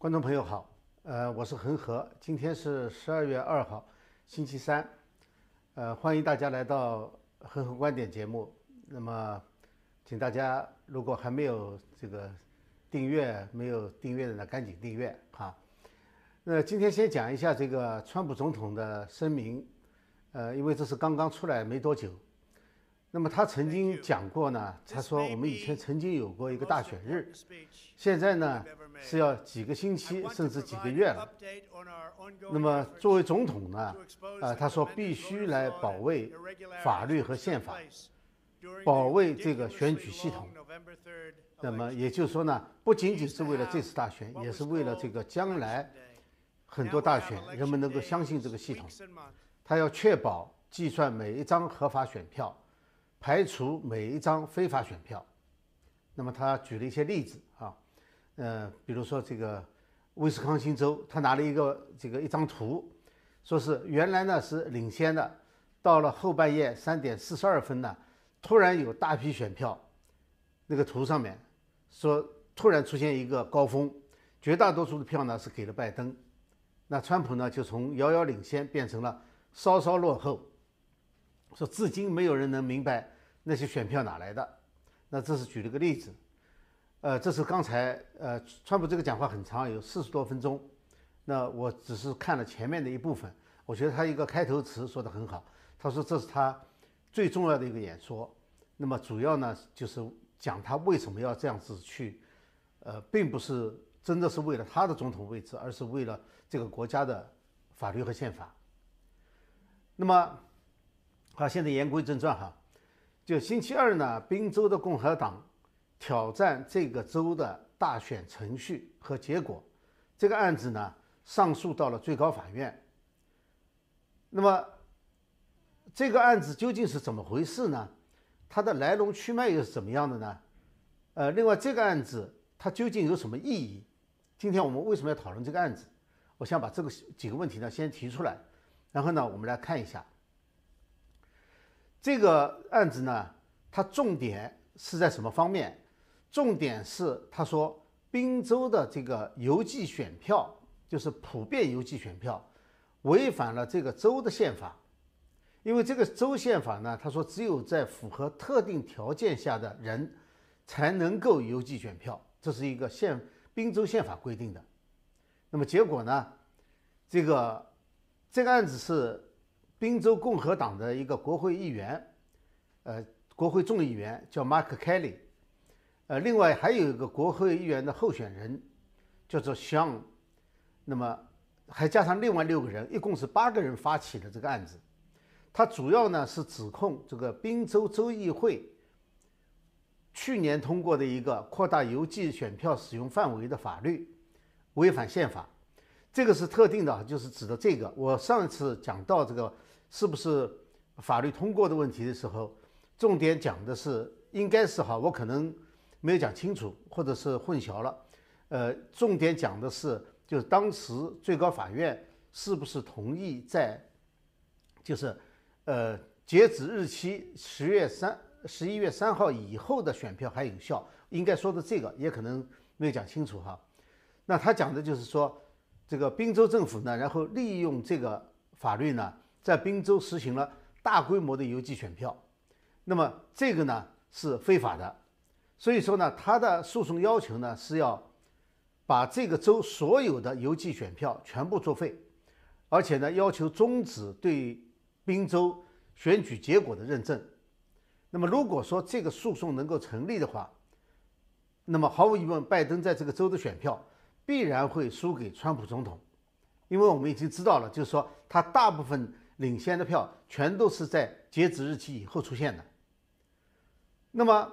观众朋友好，呃，我是恒河，今天是十二月二号，星期三，呃，欢迎大家来到恒河观点节目。那么，请大家如果还没有这个订阅，没有订阅的呢，赶紧订阅哈。那今天先讲一下这个川普总统的声明，呃，因为这是刚刚出来没多久。那么他曾经讲过呢，他说我们以前曾经有过一个大选日，现在呢是要几个星期甚至几个月了。那么作为总统呢，啊，他说必须来保卫法律和宪法，保卫这个选举系统。那么也就是说呢，不仅仅是为了这次大选，也是为了这个将来很多大选，人们能够相信这个系统。他要确保计算每一张合法选票。排除每一张非法选票，那么他举了一些例子啊，呃，比如说这个威斯康星州，他拿了一个这个一张图，说是原来呢是领先的，到了后半夜三点四十二分呢，突然有大批选票，那个图上面说突然出现一个高峰，绝大多数的票呢是给了拜登，那川普呢就从遥遥领先变成了稍稍落后。说至今没有人能明白那些选票哪来的，那这是举了个例子，呃，这是刚才呃，川普这个讲话很长，有四十多分钟，那我只是看了前面的一部分，我觉得他一个开头词说的很好，他说这是他最重要的一个演说，那么主要呢就是讲他为什么要这样子去，呃，并不是真的是为了他的总统位置，而是为了这个国家的法律和宪法，那么。好，现在言归正传哈，就星期二呢，宾州的共和党挑战这个州的大选程序和结果，这个案子呢上诉到了最高法院。那么这个案子究竟是怎么回事呢？它的来龙去脉又是怎么样的呢？呃，另外这个案子它究竟有什么意义？今天我们为什么要讨论这个案子？我想把这个几个问题呢先提出来，然后呢我们来看一下。这个案子呢，它重点是在什么方面？重点是他说，宾州的这个邮寄选票，就是普遍邮寄选票，违反了这个州的宪法。因为这个州宪法呢，他说只有在符合特定条件下的人，才能够邮寄选票，这是一个宪宾州宪法规定的。那么结果呢，这个这个案子是。宾州共和党的一个国会议员，呃，国会众议员叫 Mark Kelly，呃，另外还有一个国会议员的候选人叫做 Sean，那么还加上另外六个人，一共是八个人发起的这个案子。他主要呢是指控这个宾州州议会去年通过的一个扩大邮寄选票使用范围的法律违反宪法。这个是特定的，就是指的这个。我上一次讲到这个。是不是法律通过的问题的时候，重点讲的是应该是哈，我可能没有讲清楚，或者是混淆了。呃，重点讲的是，就是当时最高法院是不是同意在，就是呃截止日期十月三十一月三号以后的选票还有效？应该说的这个也可能没有讲清楚哈。那他讲的就是说，这个宾州政府呢，然后利用这个法律呢。在宾州实行了大规模的邮寄选票，那么这个呢是非法的，所以说呢，他的诉讼要求呢是要把这个州所有的邮寄选票全部作废，而且呢要求终止对宾州选举结果的认证。那么如果说这个诉讼能够成立的话，那么毫无疑问，拜登在这个州的选票必然会输给川普总统，因为我们已经知道了，就是说他大部分。领先的票全都是在截止日期以后出现的。那么，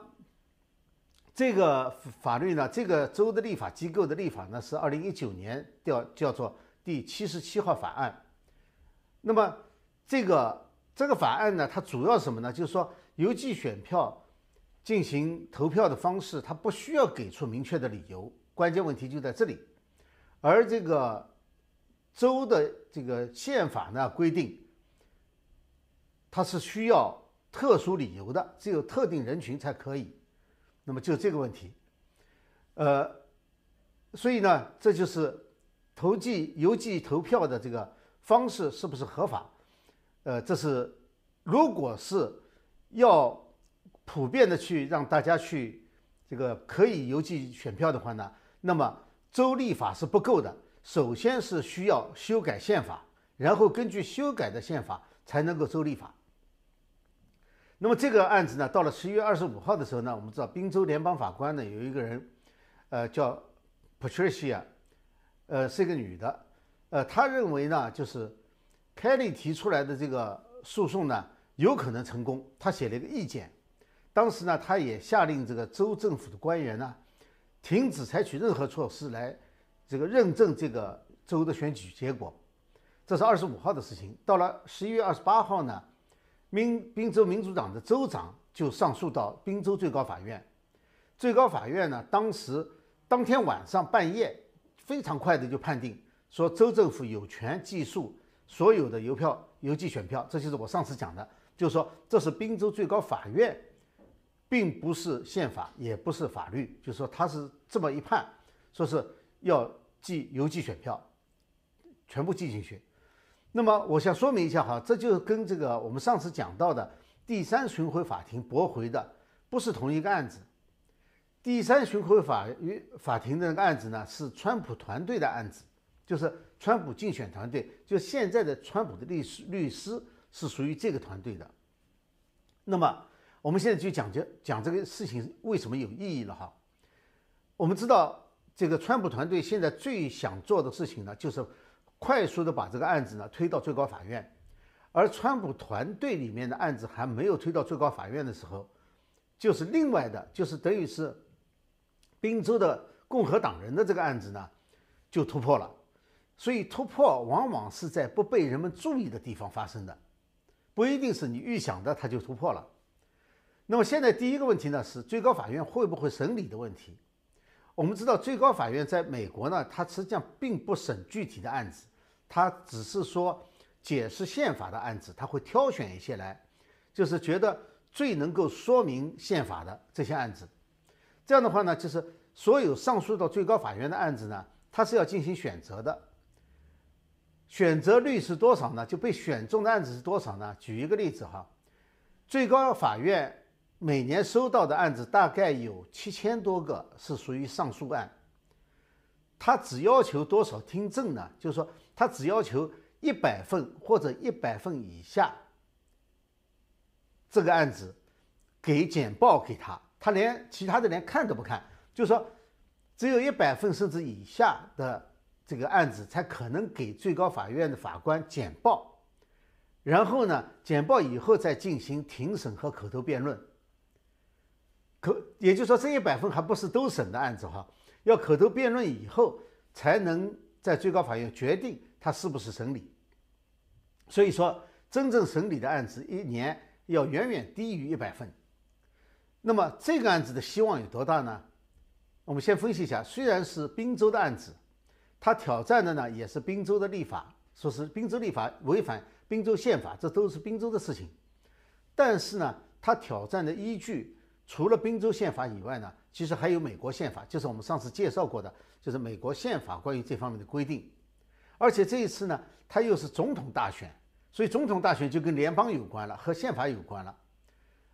这个法律呢？这个州的立法机构的立法呢，是二零一九年叫叫做第七十七号法案。那么，这个这个法案呢，它主要什么呢？就是说，邮寄选票进行投票的方式，它不需要给出明确的理由。关键问题就在这里。而这个州的这个宪法呢，规定。它是需要特殊理由的，只有特定人群才可以。那么就这个问题，呃，所以呢，这就是投寄邮寄投票的这个方式是不是合法？呃，这是如果是要普遍的去让大家去这个可以邮寄选票的话呢，那么州立法是不够的，首先是需要修改宪法，然后根据修改的宪法才能够州立法。那么这个案子呢，到了十一月二十五号的时候呢，我们知道宾州联邦法官呢有一个人，呃，叫 Patricia，呃，是一个女的，呃，她认为呢，就是凯利提出来的这个诉讼呢有可能成功，她写了一个意见。当时呢，她也下令这个州政府的官员呢，停止采取任何措施来这个认证这个州的选举结果。这是二十五号的事情。到了十一月二十八号呢。宾宾州民主党的州长就上诉到宾州最高法院，最高法院呢，当时当天晚上半夜非常快的就判定说，州政府有权计数所有的邮票、邮寄选票。这就是我上次讲的，就是说这是宾州最高法院，并不是宪法，也不是法律，就是说他是这么一判，说是要寄邮寄选票，全部寄进去。那么我想说明一下哈，这就跟这个我们上次讲到的第三巡回法庭驳回的不是同一个案子。第三巡回法与法庭的那个案子呢，是川普团队的案子，就是川普竞选团队，就现在的川普的律师律师是属于这个团队的。那么我们现在就讲讲讲这个事情为什么有意义了哈。我们知道这个川普团队现在最想做的事情呢，就是。快速的把这个案子呢推到最高法院，而川普团队里面的案子还没有推到最高法院的时候，就是另外的，就是等于是宾州的共和党人的这个案子呢就突破了。所以突破往往是在不被人们注意的地方发生的，不一定是你预想的它就突破了。那么现在第一个问题呢是最高法院会不会审理的问题。我们知道最高法院在美国呢，它实际上并不审具体的案子，它只是说解释宪法的案子，它会挑选一些来，就是觉得最能够说明宪法的这些案子。这样的话呢，就是所有上诉到最高法院的案子呢，它是要进行选择的。选择率是多少呢？就被选中的案子是多少呢？举一个例子哈，最高法院。每年收到的案子大概有七千多个是属于上诉案，他只要求多少听证呢？就是说，他只要求一百份或者一百份以下，这个案子给简报给他，他连其他的连看都不看，就是说，只有一百份甚至以下的这个案子才可能给最高法院的法官简报，然后呢，简报以后再进行庭审和口头辩论。可也就是说，这一百份还不是都审的案子哈，要口头辩论以后才能在最高法院决定他是不是审理。所以说，真正审理的案子一年要远远低于一百份。那么这个案子的希望有多大呢？我们先分析一下，虽然是滨州的案子，他挑战的呢也是滨州的立法，说是滨州立法违反滨州宪法，这都是滨州的事情。但是呢，他挑战的依据。除了宾州宪法以外呢，其实还有美国宪法，就是我们上次介绍过的，就是美国宪法关于这方面的规定。而且这一次呢，它又是总统大选，所以总统大选就跟联邦有关了，和宪法有关了。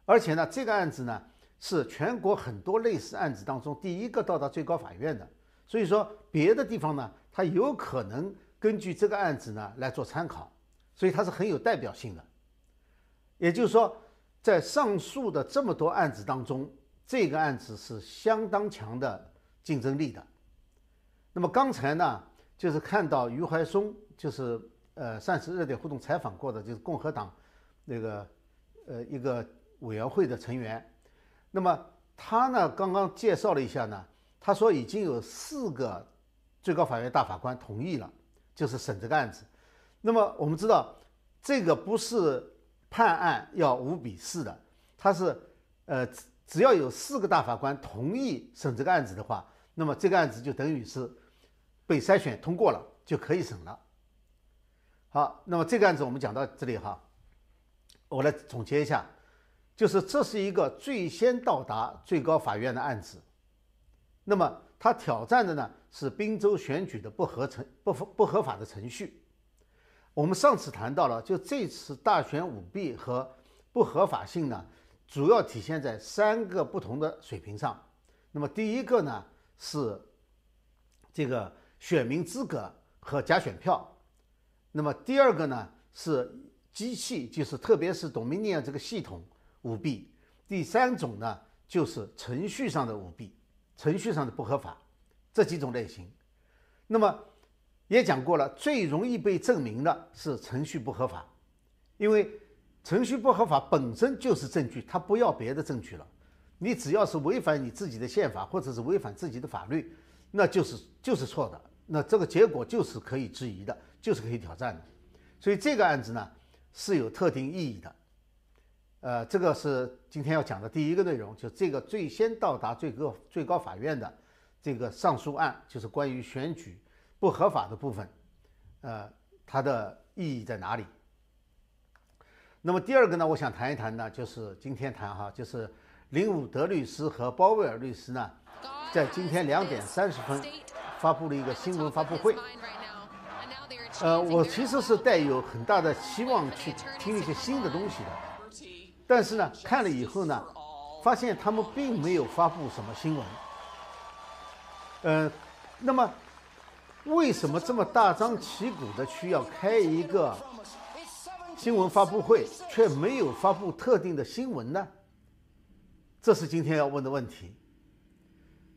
而且呢，这个案子呢是全国很多类似案子当中第一个到达最高法院的，所以说别的地方呢，它有可能根据这个案子呢来做参考，所以它是很有代表性的。也就是说。在上述的这么多案子当中，这个案子是相当强的竞争力的。那么刚才呢，就是看到余怀松，就是呃上次热点互动采访过的，就是共和党那个呃一个委员会的成员。那么他呢刚刚介绍了一下呢，他说已经有四个最高法院大法官同意了，就是审这个案子。那么我们知道这个不是。判案要五比四的，他是，呃，只要有四个大法官同意审这个案子的话，那么这个案子就等于是被筛选通过了，就可以审了。好，那么这个案子我们讲到这里哈，我来总结一下，就是这是一个最先到达最高法院的案子，那么他挑战的呢是滨州选举的不合程不不合法的程序。我们上次谈到了，就这次大选舞弊和不合法性呢，主要体现在三个不同的水平上。那么第一个呢是这个选民资格和假选票，那么第二个呢是机器，就是特别是 Dominion 这个系统舞弊。第三种呢就是程序上的舞弊，程序上的不合法，这几种类型。那么。也讲过了，最容易被证明的是程序不合法，因为程序不合法本身就是证据，他不要别的证据了。你只要是违反你自己的宪法或者是违反自己的法律，那就是就是错的，那这个结果就是可以质疑的，就是可以挑战的。所以这个案子呢是有特定意义的。呃，这个是今天要讲的第一个内容，就这个最先到达最高最高法院的这个上诉案，就是关于选举。不合法的部分，呃，它的意义在哪里？那么第二个呢，我想谈一谈呢，就是今天谈哈，就是林伍德律师和鲍威尔律师呢，在今天两点三十分发布了一个新闻发布会。呃，我其实是带有很大的期望去听一些新的东西的，但是呢，看了以后呢，发现他们并没有发布什么新闻。呃，那么。为什么这么大张旗鼓的去要开一个新闻发布会，却没有发布特定的新闻呢？这是今天要问的问题。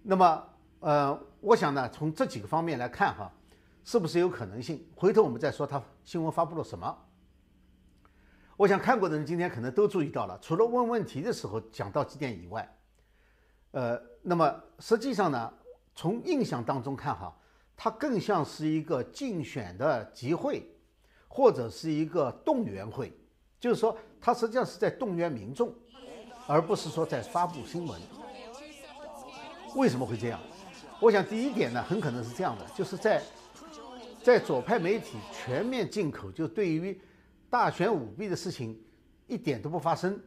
那么，呃，我想呢，从这几个方面来看哈，是不是有可能性？回头我们再说他新闻发布了什么。我想看过的人今天可能都注意到了，除了问问题的时候讲到几点以外，呃，那么实际上呢，从印象当中看哈。它更像是一个竞选的集会，或者是一个动员会，就是说，它实际上是在动员民众，而不是说在发布新闻。为什么会这样？我想第一点呢，很可能是这样的，就是在在左派媒体全面进口，就对于大选舞弊的事情一点都不发生。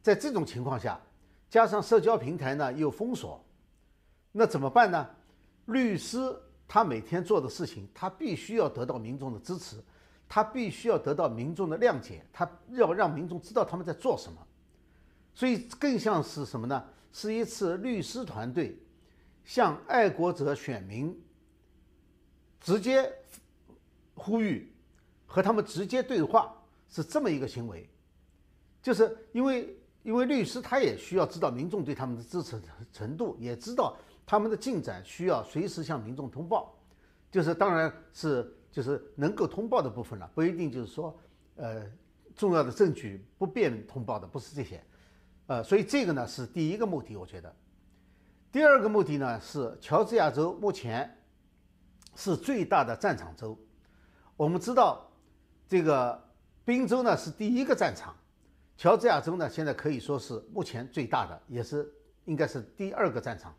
在这种情况下，加上社交平台呢又封锁，那怎么办呢？律师他每天做的事情，他必须要得到民众的支持，他必须要得到民众的谅解，他要让民众知道他们在做什么，所以更像是什么呢？是一次律师团队向爱国者选民直接呼吁和他们直接对话，是这么一个行为，就是因为因为律师他也需要知道民众对他们的支持程度，也知道。他们的进展需要随时向民众通报，就是当然是就是能够通报的部分了，不一定就是说，呃，重要的证据不便通报的不是这些，呃，所以这个呢是第一个目的，我觉得。第二个目的呢是乔治亚州目前是最大的战场州，我们知道这个宾州呢是第一个战场，乔治亚州呢现在可以说是目前最大的，也是应该是第二个战场。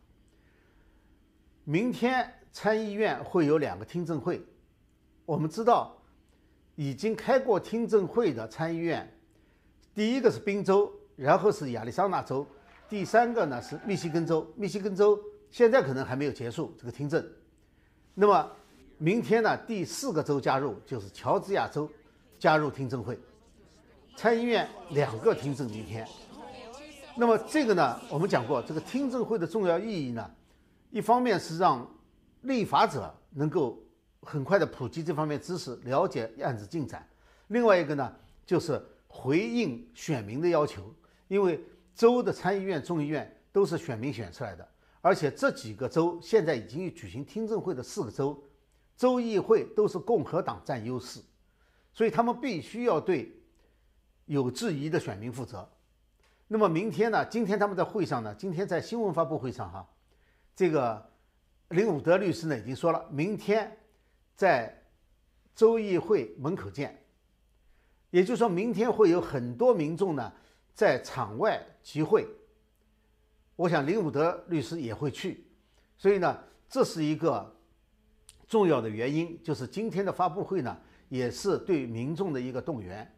明天参议院会有两个听证会，我们知道已经开过听证会的参议院，第一个是宾州，然后是亚利桑那州，第三个呢是密西根州。密西根州现在可能还没有结束这个听证。那么明天呢，第四个州加入就是乔治亚州加入听证会，参议院两个听证明天。那么这个呢，我们讲过这个听证会的重要意义呢。一方面是让立法者能够很快的普及这方面知识，了解案子进展；另外一个呢，就是回应选民的要求，因为州的参议院、众议院都是选民选出来的，而且这几个州现在已经举行听证会的四个州，州议会都是共和党占优势，所以他们必须要对有质疑的选民负责。那么明天呢？今天他们在会上呢？今天在新闻发布会上哈。这个林伍德律师呢已经说了，明天在州议会门口见。也就是说明天会有很多民众呢在场外集会。我想林伍德律师也会去，所以呢这是一个重要的原因，就是今天的发布会呢也是对民众的一个动员，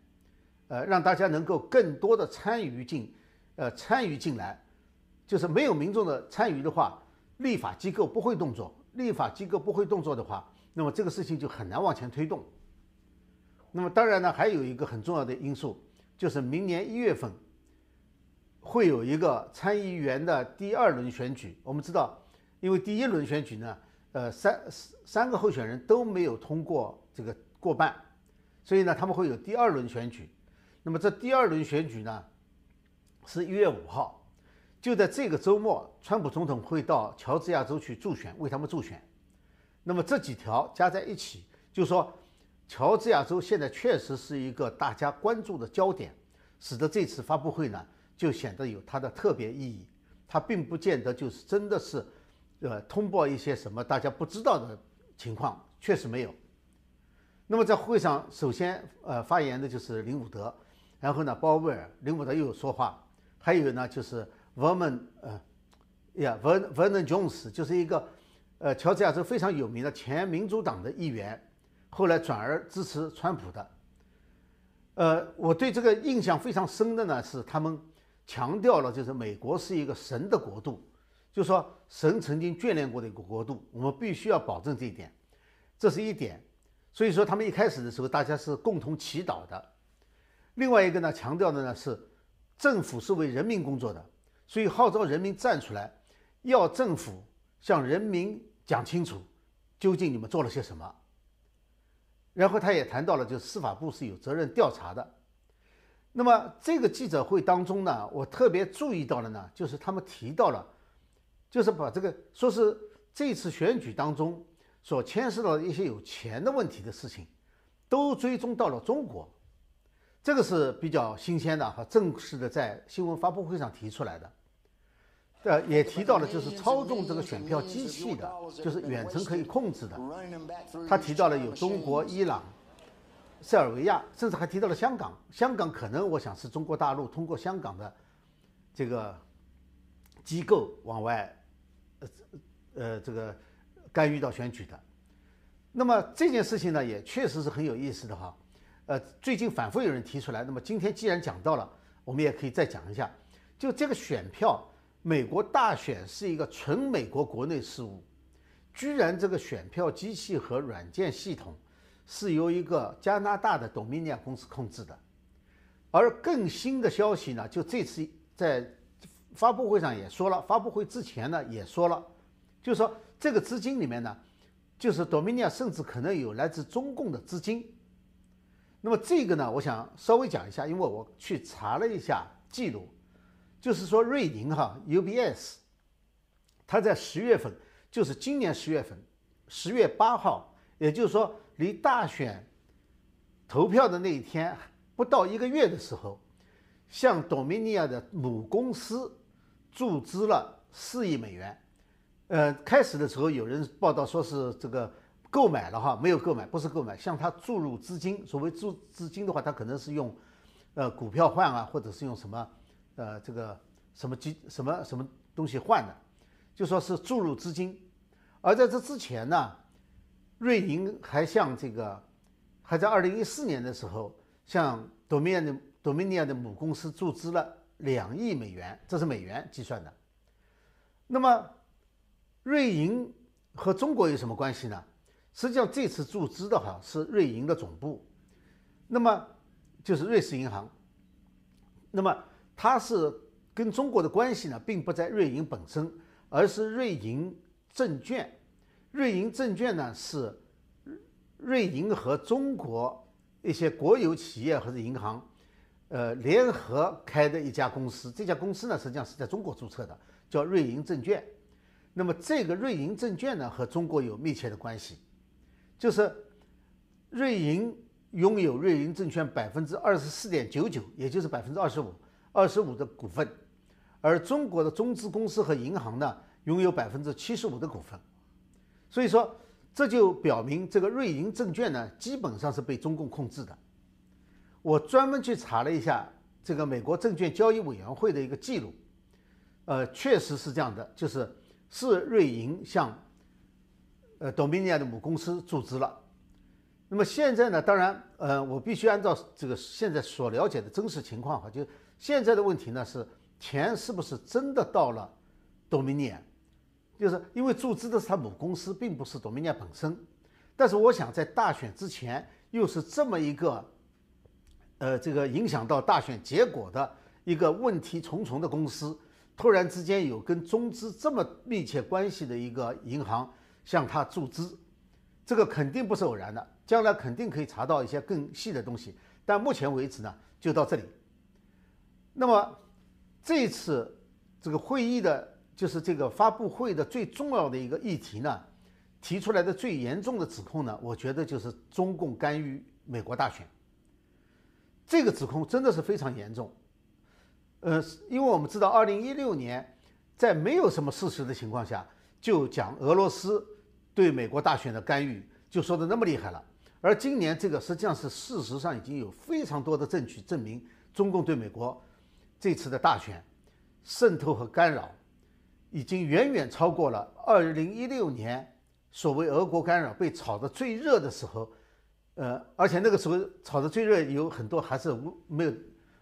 呃，让大家能够更多的参与进，呃，参与进来。就是没有民众的参与的话。立法机构不会动作，立法机构不会动作的话，那么这个事情就很难往前推动。那么当然呢，还有一个很重要的因素，就是明年一月份会有一个参议员的第二轮选举。我们知道，因为第一轮选举呢，呃，三三个候选人都没有通过这个过半，所以呢，他们会有第二轮选举。那么这第二轮选举呢，是一月五号，就在这个周末，川普总统会到乔治亚州去助选，为他们助选。那么这几条加在一起，就说乔治亚州现在确实是一个大家关注的焦点，使得这次发布会呢就显得有它的特别意义。它并不见得就是真的是，呃，通报一些什么大家不知道的情况，确实没有。那么在会上，首先呃发言的就是林伍德。然后呢，鲍威尔、林伍德又有说话，还有呢就是 Vernon，呃，呀，Ver Vernon Jones 就是一个，呃，乔治亚州非常有名的前民主党的议员，后来转而支持川普的。呃，我对这个印象非常深的呢是他们强调了，就是美国是一个神的国度，就说神曾经眷恋过的一个国度，我们必须要保证这一点，这是一点。所以说他们一开始的时候，大家是共同祈祷的。另外一个呢，强调的呢是，政府是为人民工作的，所以号召人民站出来，要政府向人民讲清楚，究竟你们做了些什么。然后他也谈到了，就司法部是有责任调查的。那么这个记者会当中呢，我特别注意到了呢，就是他们提到了，就是把这个说是这次选举当中所牵涉到的一些有钱的问题的事情，都追踪到了中国。这个是比较新鲜的和正式的，在新闻发布会上提出来的，呃，也提到了就是操纵这个选票机器的，就是远程可以控制的。他提到了有中国、伊朗、塞尔维亚，甚至还提到了香港。香港可能我想是中国大陆通过香港的这个机构往外，呃呃这个干预到选举的。那么这件事情呢，也确实是很有意思的哈。呃，最近反复有人提出来，那么今天既然讲到了，我们也可以再讲一下。就这个选票，美国大选是一个纯美国国内事务，居然这个选票机器和软件系统是由一个加拿大的 Dominion 公司控制的。而更新的消息呢，就这次在发布会上也说了，发布会之前呢也说了，就是说这个资金里面呢，就是 Dominion 甚至可能有来自中共的资金。那么这个呢，我想稍微讲一下，因为我去查了一下记录，就是说瑞银哈 UBS，它在十月份，就是今年十月份，十月八号，也就是说离大选投票的那一天不到一个月的时候，向 Dominia 的母公司注资了四亿美元。呃，开始的时候有人报道说是这个。购买了哈，没有购买，不是购买，向他注入资金。所谓注资金的话，他可能是用，呃，股票换啊，或者是用什么，呃，这个什么基什么什么东西换的，就说是注入资金。而在这之前呢，瑞银还向这个，还在二零一四年的时候，向 Dominion Dominion 的母公司注资了两亿美元，这是美元计算的。那么，瑞银和中国有什么关系呢？实际上，这次注资的哈是瑞银的总部，那么就是瑞士银行。那么它是跟中国的关系呢，并不在瑞银本身，而是瑞银证券。瑞银证券呢是瑞银和中国一些国有企业或者银行，呃联合开的一家公司。这家公司呢实际上是在中国注册的，叫瑞银证券。那么这个瑞银证券呢和中国有密切的关系。就是瑞银拥有瑞银证券百分之二十四点九九，也就是百分之二十五，二十五的股份，而中国的中资公司和银行呢，拥有百分之七十五的股份。所以说，这就表明这个瑞银证券呢，基本上是被中共控制的。我专门去查了一下这个美国证券交易委员会的一个记录，呃，确实是这样的，就是是瑞银向。呃，Dominion 的母公司注资了。那么现在呢？当然，呃，我必须按照这个现在所了解的真实情况哈，就现在的问题呢是钱是不是真的到了 Dominion？就是因为注资的是他母公司，并不是 Dominion 本身。但是我想在大选之前，又是这么一个，呃，这个影响到大选结果的一个问题重重的公司，突然之间有跟中资这么密切关系的一个银行向他注资，这个肯定不是偶然的，将来肯定可以查到一些更细的东西。但目前为止呢，就到这里。那么这次这个会议的，就是这个发布会的最重要的一个议题呢，提出来的最严重的指控呢，我觉得就是中共干预美国大选。这个指控真的是非常严重。呃，因为我们知道，二零一六年在没有什么事实的情况下，就讲俄罗斯对美国大选的干预，就说的那么厉害了。而今年这个实际上是事实上已经有非常多的证据证明，中共对美国这次的大选渗透和干扰，已经远远超过了二零一六年所谓俄国干扰被炒得最热的时候，呃，而且那个时候炒得最热有很多还是无没有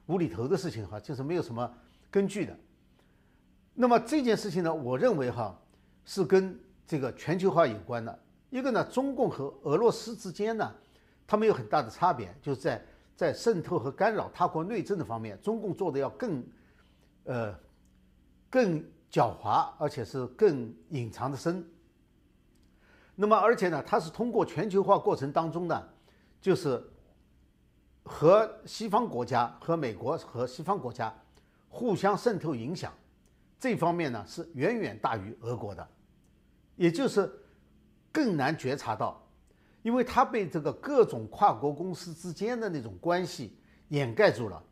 无厘头的事情哈，就是没有什么根据的。那么这件事情呢，我认为哈是跟这个全球化有关的。一个呢，中共和俄罗斯之间呢，他们有很大的差别，就是在在渗透和干扰他国内政的方面，中共做的要更，呃，更狡猾，而且是更隐藏的深。那么，而且呢，它是通过全球化过程当中呢，就是和西方国家、和美国和西方国家互相渗透影响，这方面呢是远远大于俄国的，也就是。更难觉察到，因为它被这个各种跨国公司之间的那种关系掩盖住了，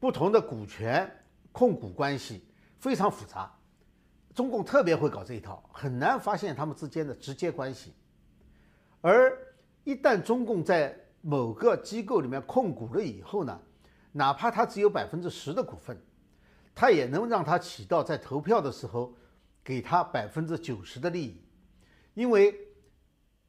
不同的股权控股关系非常复杂，中共特别会搞这一套，很难发现他们之间的直接关系。而一旦中共在某个机构里面控股了以后呢，哪怕他只有百分之十的股份，他也能让他起到在投票的时候给他百分之九十的利益，因为。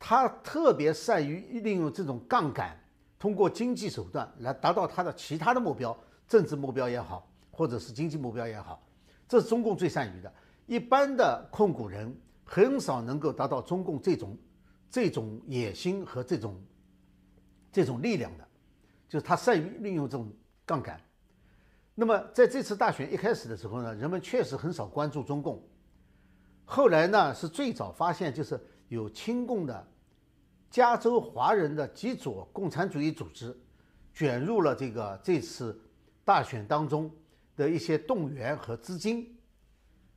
他特别善于利用这种杠杆，通过经济手段来达到他的其他的目标，政治目标也好，或者是经济目标也好，这是中共最善于的。一般的控股人很少能够达到中共这种这种野心和这种这种力量的，就是他善于利用这种杠杆。那么在这次大选一开始的时候呢，人们确实很少关注中共，后来呢是最早发现就是。有亲共的加州华人的极左共产主义组织卷入了这个这次大选当中的一些动员和资金，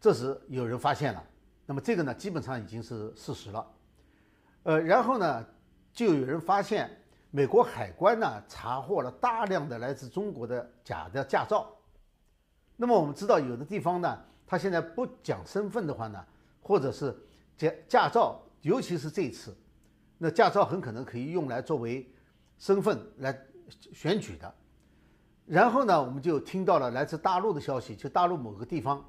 这时有人发现了，那么这个呢基本上已经是事实了。呃，然后呢就有人发现美国海关呢查获了大量的来自中国的假的驾照。那么我们知道有的地方呢，他现在不讲身份的话呢，或者是驾驾照。尤其是这次，那驾照很可能可以用来作为身份来选举的。然后呢，我们就听到了来自大陆的消息，就大陆某个地方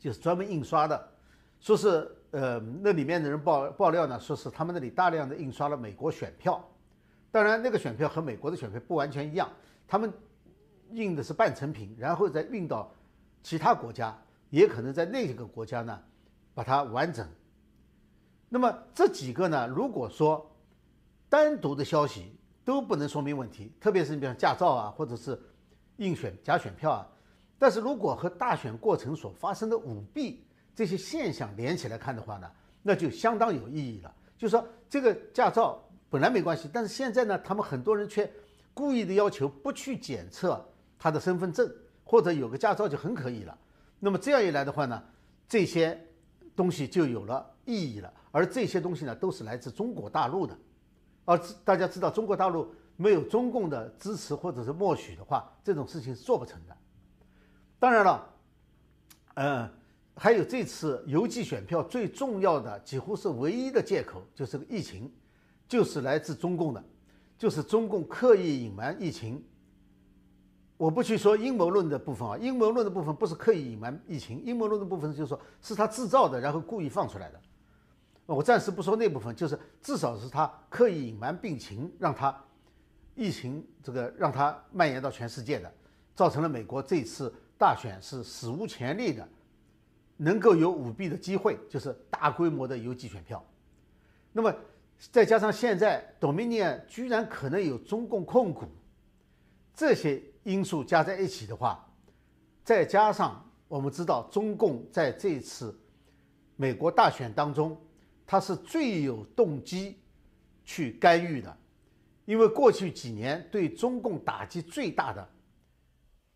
就是专门印刷的，说是呃那里面的人爆爆料呢，说是他们那里大量的印刷了美国选票。当然，那个选票和美国的选票不完全一样，他们印的是半成品，然后再运到其他国家，也可能在那个国家呢把它完整。那么这几个呢？如果说单独的消息都不能说明问题，特别是你比方驾照啊，或者是印选假选票啊，但是如果和大选过程所发生的舞弊这些现象连起来看的话呢，那就相当有意义了。就是说这个驾照本来没关系，但是现在呢，他们很多人却故意的要求不去检测他的身份证，或者有个驾照就很可以了。那么这样一来的话呢，这些东西就有了意义了。而这些东西呢，都是来自中国大陆的，而大家知道，中国大陆没有中共的支持或者是默许的话，这种事情是做不成的。当然了，嗯，还有这次邮寄选票最重要的，几乎是唯一的借口，就是个疫情，就是来自中共的，就是中共刻意隐瞒疫情。我不去说阴谋论的部分啊，阴谋论的部分不是刻意隐瞒疫情，阴谋论的部分就是说是他制造的，然后故意放出来的。我暂时不说那部分，就是至少是他刻意隐瞒病情，让他疫情这个让他蔓延到全世界的，造成了美国这次大选是史无前例的能够有舞弊的机会，就是大规模的邮寄选票。那么再加上现在 Dominion 居然可能有中共控股，这些因素加在一起的话，再加上我们知道中共在这次美国大选当中，它是最有动机去干预的，因为过去几年对中共打击最大的、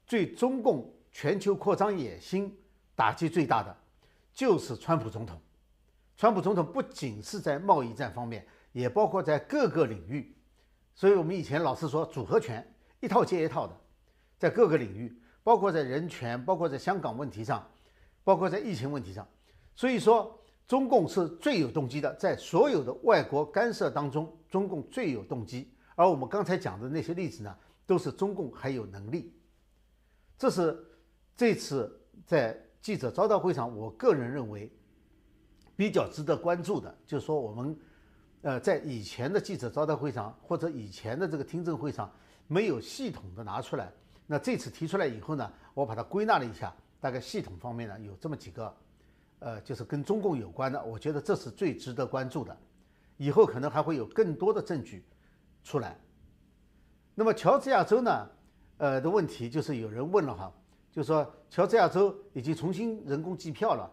对中共全球扩张野心打击最大的，就是川普总统。川普总统不仅是在贸易战方面，也包括在各个领域，所以我们以前老是说组合拳一套接一套的，在各个领域，包括在人权，包括在香港问题上，包括在疫情问题上，所以说中共是最有动机的，在所有的外国干涉当中，中共最有动机。而我们刚才讲的那些例子呢，都是中共还有能力。这是这次在记者招待会上，我个人认为。比较值得关注的，就是说我们，呃，在以前的记者招待会上或者以前的这个听证会上没有系统的拿出来，那这次提出来以后呢，我把它归纳了一下，大概系统方面呢有这么几个，呃，就是跟中共有关的，我觉得这是最值得关注的，以后可能还会有更多的证据出来。那么乔治亚州呢，呃的问题就是有人问了哈，就说乔治亚州已经重新人工计票了。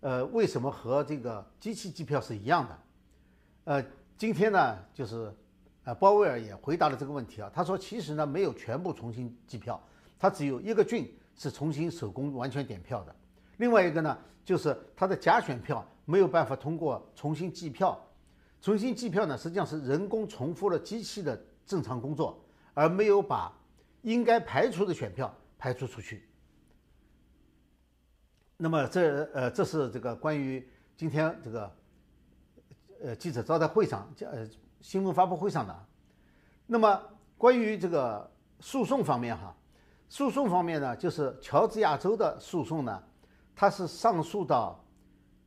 呃，为什么和这个机器计票是一样的？呃，今天呢，就是呃，鲍威尔也回答了这个问题啊。他说，其实呢，没有全部重新计票，他只有一个郡是重新手工完全点票的。另外一个呢，就是他的假选票没有办法通过重新计票。重新计票呢，实际上是人工重复了机器的正常工作，而没有把应该排除的选票排除出去。那么这呃，这是这个关于今天这个呃记者招待会上呃新闻发布会上的。那么关于这个诉讼方面哈，诉讼方面呢，就是乔治亚州的诉讼呢，它是上诉到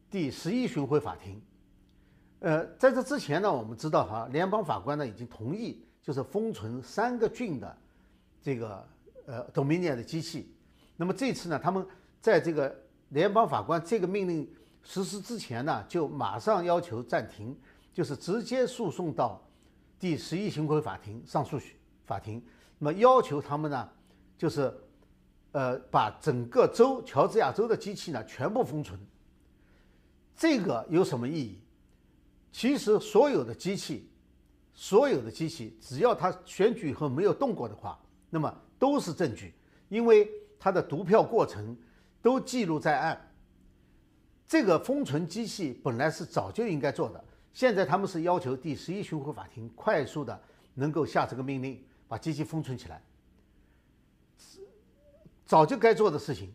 第十一巡回法庭。呃，在这之前呢，我们知道哈，联邦法官呢已经同意，就是封存三个郡的这个呃 Dominion 的机器。那么这次呢，他们在这个联邦法官这个命令实施之前呢，就马上要求暂停，就是直接诉讼到第十一巡回法庭上诉法庭。那么要求他们呢，就是呃把整个州乔治亚州的机器呢全部封存。这个有什么意义？其实所有的机器，所有的机器，只要他选举以后没有动过的话，那么都是证据，因为它的读票过程。都记录在案。这个封存机器本来是早就应该做的，现在他们是要求第十一巡回法庭快速的能够下这个命令，把机器封存起来。早就该做的事情。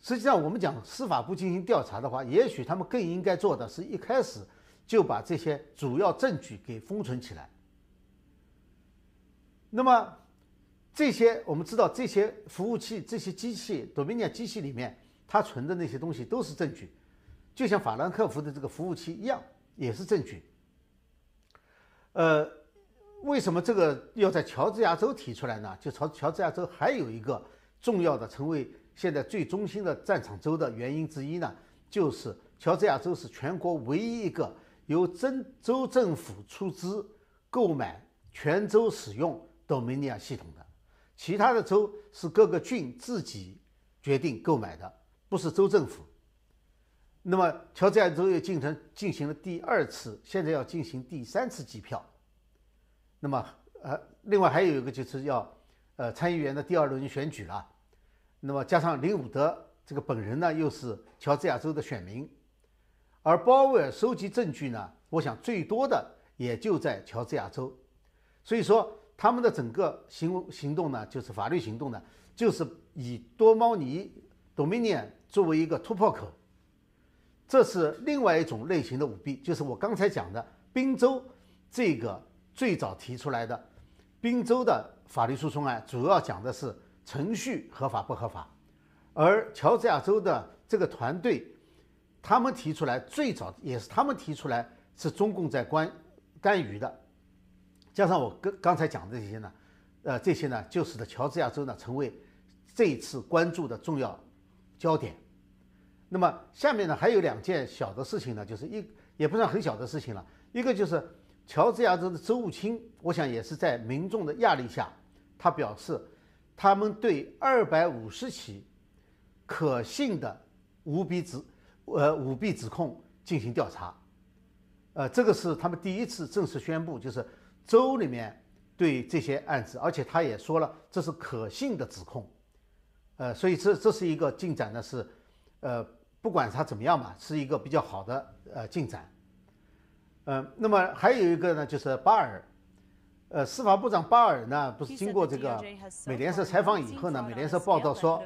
实际上，我们讲司法部进行调查的话，也许他们更应该做的是一开始就把这些主要证据给封存起来。那么。这些我们知道，这些服务器、这些机器、，domina 机器里面，它存的那些东西都是证据，就像法兰克福的这个服务器一样，也是证据。呃，为什么这个要在乔治亚州提出来呢？就乔乔治亚州还有一个重要的成为现在最中心的战场州的原因之一呢，就是乔治亚州是全国唯一一个由州州政府出资购买、全州使用 Dominion 系统的。其他的州是各个郡自己决定购买的，不是州政府。那么乔治亚州又进行进行了第二次，现在要进行第三次计票。那么呃，另外还有一个就是要呃参议员的第二轮选举了。那么加上林伍德这个本人呢，又是乔治亚州的选民，而鲍威尔收集证据呢，我想最多的也就在乔治亚州，所以说。他们的整个行行动呢，就是法律行动呢，就是以多猫尼 Dominion 作为一个突破口。这是另外一种类型的舞弊，就是我刚才讲的宾州这个最早提出来的宾州的法律诉讼案，主要讲的是程序合法不合法。而乔治亚州的这个团队，他们提出来最早也是他们提出来是中共在关干预的。加上我刚刚才讲的这些呢，呃，这些呢，就使得乔治亚州呢成为这一次关注的重要焦点。那么下面呢还有两件小的事情呢，就是一也不算很小的事情了。一个就是乔治亚州的州务卿，我想也是在民众的压力下，他表示他们对二百五十起可信的舞弊指呃舞弊指控进行调查。呃，这个是他们第一次正式宣布，就是州里面对这些案子，而且他也说了这是可信的指控。呃，所以这这是一个进展呢，是呃。不管它怎么样吧，是一个比较好的呃进展。嗯，那么还有一个呢，就是巴尔，呃，司法部长巴尔呢，不是经过这个美联社采访以后呢，美联社报道说，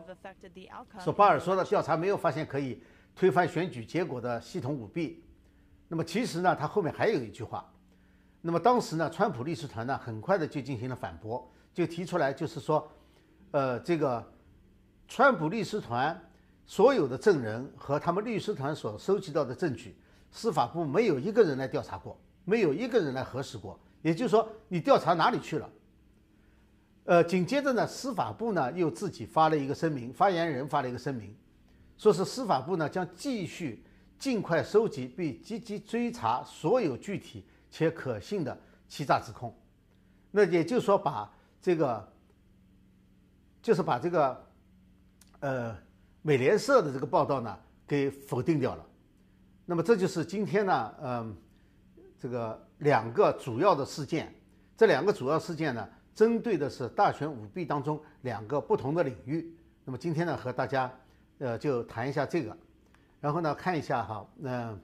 说巴尔说的调查没有发现可以推翻选举结果的系统舞弊。那么其实呢，他后面还有一句话。那么当时呢，川普律师团呢，很快的就进行了反驳，就提出来就是说，呃，这个川普律师团。所有的证人和他们律师团所收集到的证据，司法部没有一个人来调查过，没有一个人来核实过。也就是说，你调查哪里去了？呃，紧接着呢，司法部呢又自己发了一个声明，发言人发了一个声明，说是司法部呢将继续尽快收集并积极追查所有具体且可信的欺诈指控。那也就是说，把这个，就是把这个，呃。美联社的这个报道呢，给否定掉了。那么这就是今天呢，嗯，这个两个主要的事件。这两个主要事件呢，针对的是大选舞弊当中两个不同的领域。那么今天呢，和大家呃就谈一下这个，然后呢看一下哈，那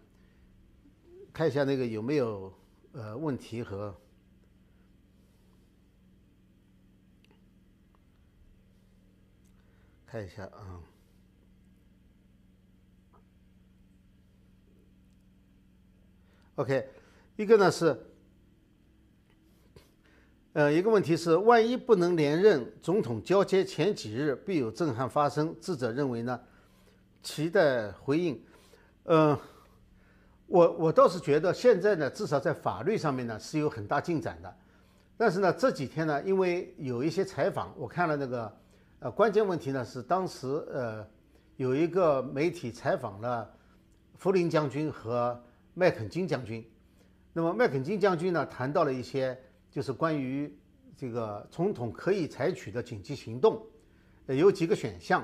看一下那个有没有呃问题和看一下啊。OK，一个呢是，呃，一个问题是，万一不能连任，总统交接前几日必有震撼发生。智者认为呢，期待回应。呃，我我倒是觉得现在呢，至少在法律上面呢是有很大进展的。但是呢，这几天呢，因为有一些采访，我看了那个，呃，关键问题呢是当时呃有一个媒体采访了福林将军和。麦肯金将军，那么麦肯金将军呢谈到了一些，就是关于这个总统可以采取的紧急行动，呃，有几个选项，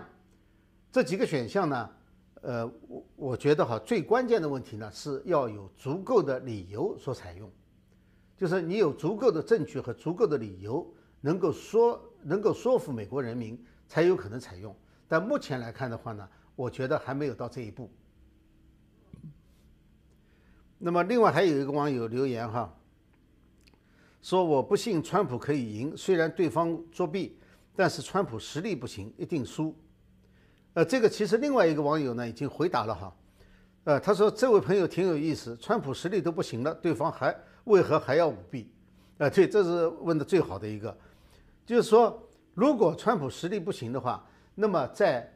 这几个选项呢，呃，我我觉得哈，最关键的问题呢是要有足够的理由所采用，就是你有足够的证据和足够的理由，能够说能够说服美国人民才有可能采用。但目前来看的话呢，我觉得还没有到这一步。那么，另外还有一个网友留言哈，说我不信川普可以赢，虽然对方作弊，但是川普实力不行，一定输。呃，这个其实另外一个网友呢已经回答了哈，呃，他说这位朋友挺有意思，川普实力都不行了，对方还为何还要舞弊？啊，对，这是问的最好的一个，就是说，如果川普实力不行的话，那么在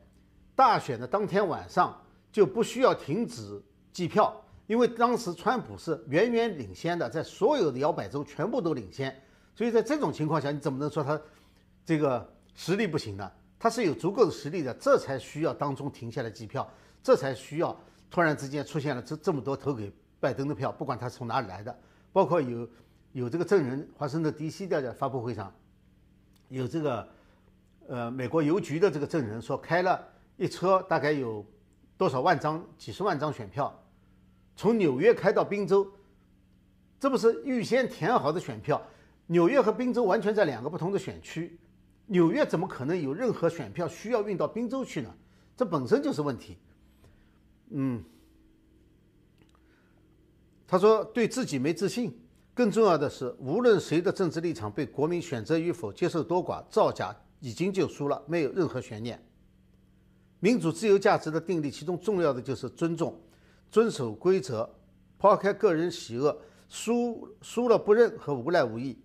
大选的当天晚上就不需要停止计票。因为当时川普是远远领先的，在所有的摇摆州全部都领先，所以在这种情况下，你怎么能说他这个实力不行呢？他是有足够的实力的，这才需要当中停下来计票，这才需要突然之间出现了这这么多投给拜登的票，不管他从哪里来的，包括有有这个证人，华盛顿 D.C. 的发布会上有这个呃美国邮局的这个证人说，开了一车大概有多少万张、几十万张选票。从纽约开到宾州，这不是预先填好的选票？纽约和宾州完全在两个不同的选区，纽约怎么可能有任何选票需要运到宾州去呢？这本身就是问题。嗯，他说对自己没自信，更重要的是，无论谁的政治立场被国民选择与否、接受多寡，造假已经就输了，没有任何悬念。民主自由价值的定力，其中重要的就是尊重。遵守规则，抛开个人喜恶，输输了不认和无赖无义，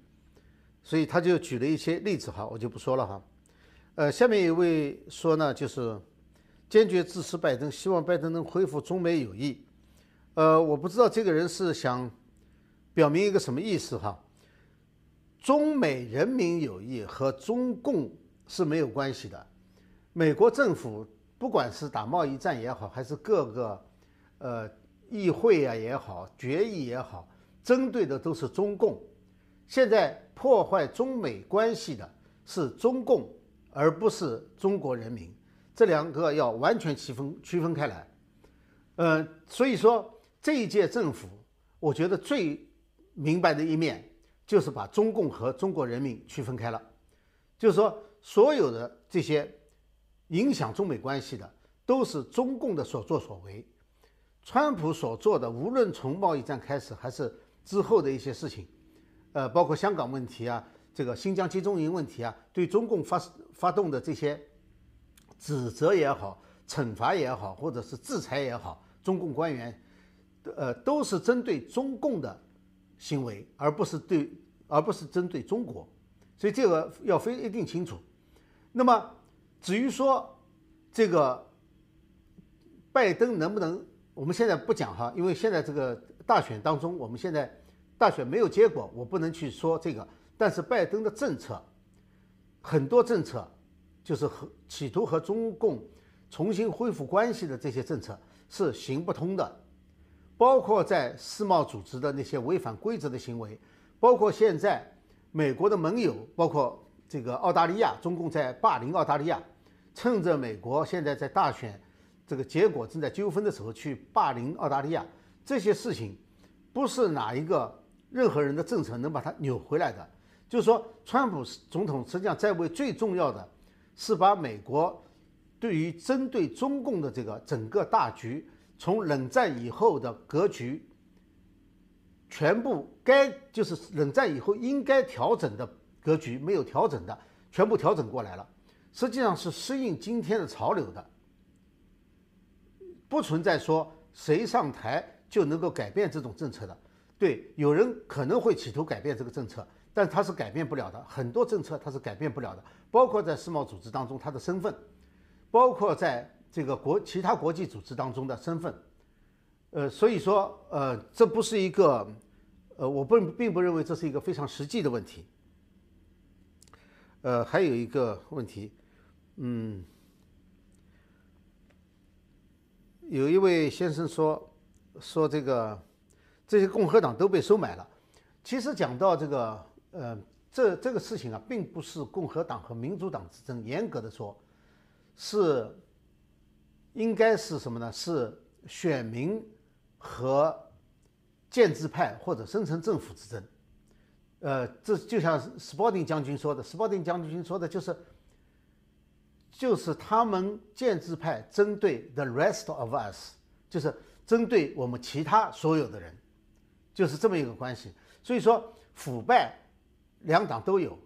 所以他就举了一些例子哈，我就不说了哈。呃，下面一位说呢，就是坚决支持拜登，希望拜登能恢复中美友谊。呃，我不知道这个人是想表明一个什么意思哈。中美人民友谊和中共是没有关系的，美国政府不管是打贸易战也好，还是各个呃议会啊也好，决议也好，针对的都是中共。现在破坏中美关系的是中共，而不是中国人民。这两个要完全区分区分开来。呃，所以说这一届政府，我觉得最明白的一面就是把中共和中国人民区分开了，就是说所有的这些影响中美关系的都是中共的所作所为，川普所做的，无论从贸易战开始还是之后的一些事情，呃，包括香港问题啊，这个新疆集中营问题啊，对中共发发动的这些指责也好。惩罚也好，或者是制裁也好，中共官员，呃，都是针对中共的行为，而不是对，而不是针对中国，所以这个要非一定清楚。那么至于说这个拜登能不能，我们现在不讲哈，因为现在这个大选当中，我们现在大选没有结果，我不能去说这个。但是拜登的政策，很多政策就是和企图和中共。重新恢复关系的这些政策是行不通的，包括在世贸组织的那些违反规则的行为，包括现在美国的盟友，包括这个澳大利亚，中共在霸凌澳大利亚，趁着美国现在在大选这个结果正在纠纷的时候去霸凌澳大利亚，这些事情不是哪一个任何人的政策能把它扭回来的。就是说，川普总统实际上在为最重要的是把美国。对于针对中共的这个整个大局，从冷战以后的格局，全部该就是冷战以后应该调整的格局没有调整的，全部调整过来了。实际上是适应今天的潮流的，不存在说谁上台就能够改变这种政策的。对，有人可能会企图改变这个政策，但他是改变不了的。很多政策他是改变不了的，包括在世贸组织当中他的身份。包括在这个国其他国际组织当中的身份，呃，所以说，呃，这不是一个，呃，我不并不认为这是一个非常实际的问题。呃，还有一个问题，嗯，有一位先生说说这个这些共和党都被收买了。其实讲到这个，呃，这这个事情啊，并不是共和党和民主党之争，严格的说。是，应该是什么呢？是选民和建制派或者深层政府之争。呃，这就像斯波丁将军说的，斯波丁将军说的就是，就是他们建制派针对 the rest of us，就是针对我们其他所有的人，就是这么一个关系。所以说，腐败两党都有。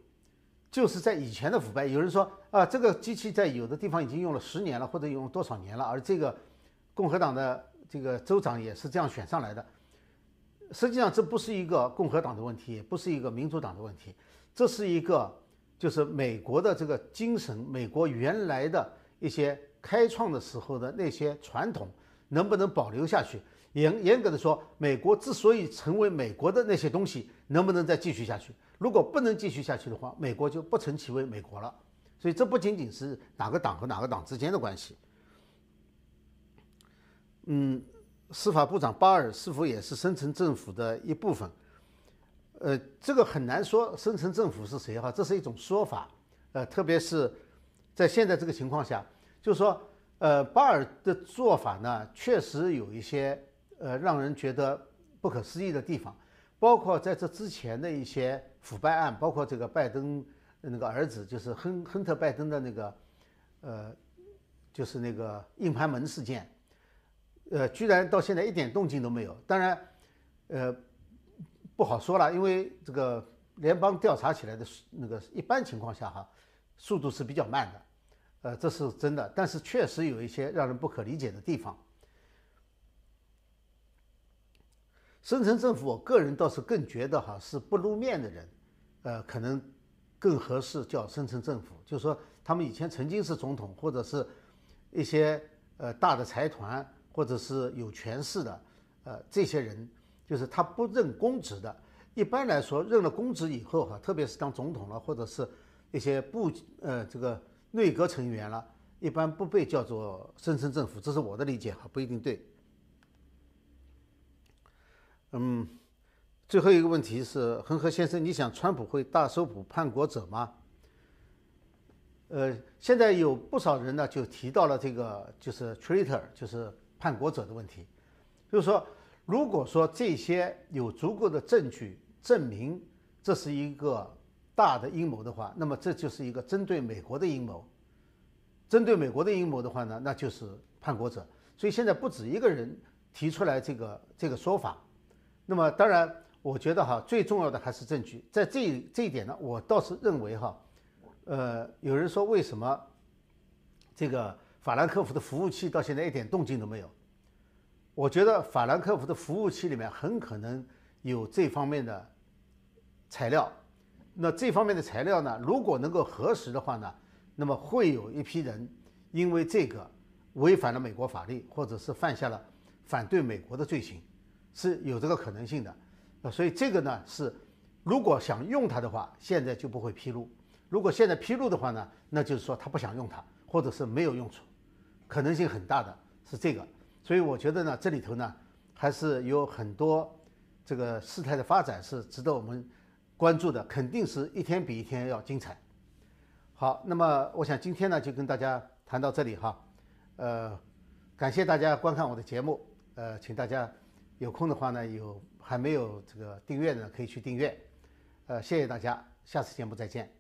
就是在以前的腐败，有人说啊，这个机器在有的地方已经用了十年了，或者用多少年了，而这个共和党的这个州长也是这样选上来的。实际上，这不是一个共和党的问题，也不是一个民主党的问题，这是一个就是美国的这个精神，美国原来的一些开创的时候的那些传统能不能保留下去？严严格的说，美国之所以成为美国的那些东西，能不能再继续下去？如果不能继续下去的话，美国就不成其为美国了。所以这不仅仅是哪个党和哪个党之间的关系。嗯，司法部长巴尔是否也是深层政府的一部分？呃，这个很难说深层政府是谁哈，这是一种说法。呃，特别是在现在这个情况下，就是说，呃，巴尔的做法呢，确实有一些呃让人觉得不可思议的地方。包括在这之前的一些腐败案，包括这个拜登那个儿子，就是亨亨特拜登的那个，呃，就是那个硬盘门事件，呃，居然到现在一点动静都没有。当然，呃，不好说了，因为这个联邦调查起来的那个一般情况下哈，速度是比较慢的，呃，这是真的。但是确实有一些让人不可理解的地方。深层政府，我个人倒是更觉得哈是不露面的人，呃，可能更合适叫深层政府。就是说，他们以前曾经是总统，或者是一些呃大的财团，或者是有权势的，呃，这些人，就是他不认公职的。一般来说，认了公职以后哈，特别是当总统了，或者是一些部呃这个内阁成员了，一般不被叫做声称政府，这是我的理解哈，不一定对。嗯，最后一个问题是，恒河先生，你想川普会大搜捕叛国者吗？呃，现在有不少人呢就提到了这个，就是 traitor，就是叛国者的问题，就是说，如果说这些有足够的证据证明这是一个大的阴谋的话，那么这就是一个针对美国的阴谋。针对美国的阴谋的话呢，那就是叛国者。所以现在不止一个人提出来这个这个说法。那么当然，我觉得哈，最重要的还是证据。在这这一点呢，我倒是认为哈，呃，有人说为什么这个法兰克福的服务器到现在一点动静都没有？我觉得法兰克福的服务器里面很可能有这方面的材料。那这方面的材料呢，如果能够核实的话呢？那么会有一批人因为这个违反了美国法律，或者是犯下了反对美国的罪行，是有这个可能性的。呃，所以这个呢是，如果想用它的话，现在就不会披露；如果现在披露的话呢，那就是说他不想用它，或者是没有用处，可能性很大的是这个。所以我觉得呢，这里头呢还是有很多这个事态的发展是值得我们关注的，肯定是一天比一天要精彩。好，那么我想今天呢就跟大家谈到这里哈，呃，感谢大家观看我的节目，呃，请大家有空的话呢，有还没有这个订阅的可以去订阅，呃，谢谢大家，下次节目再见。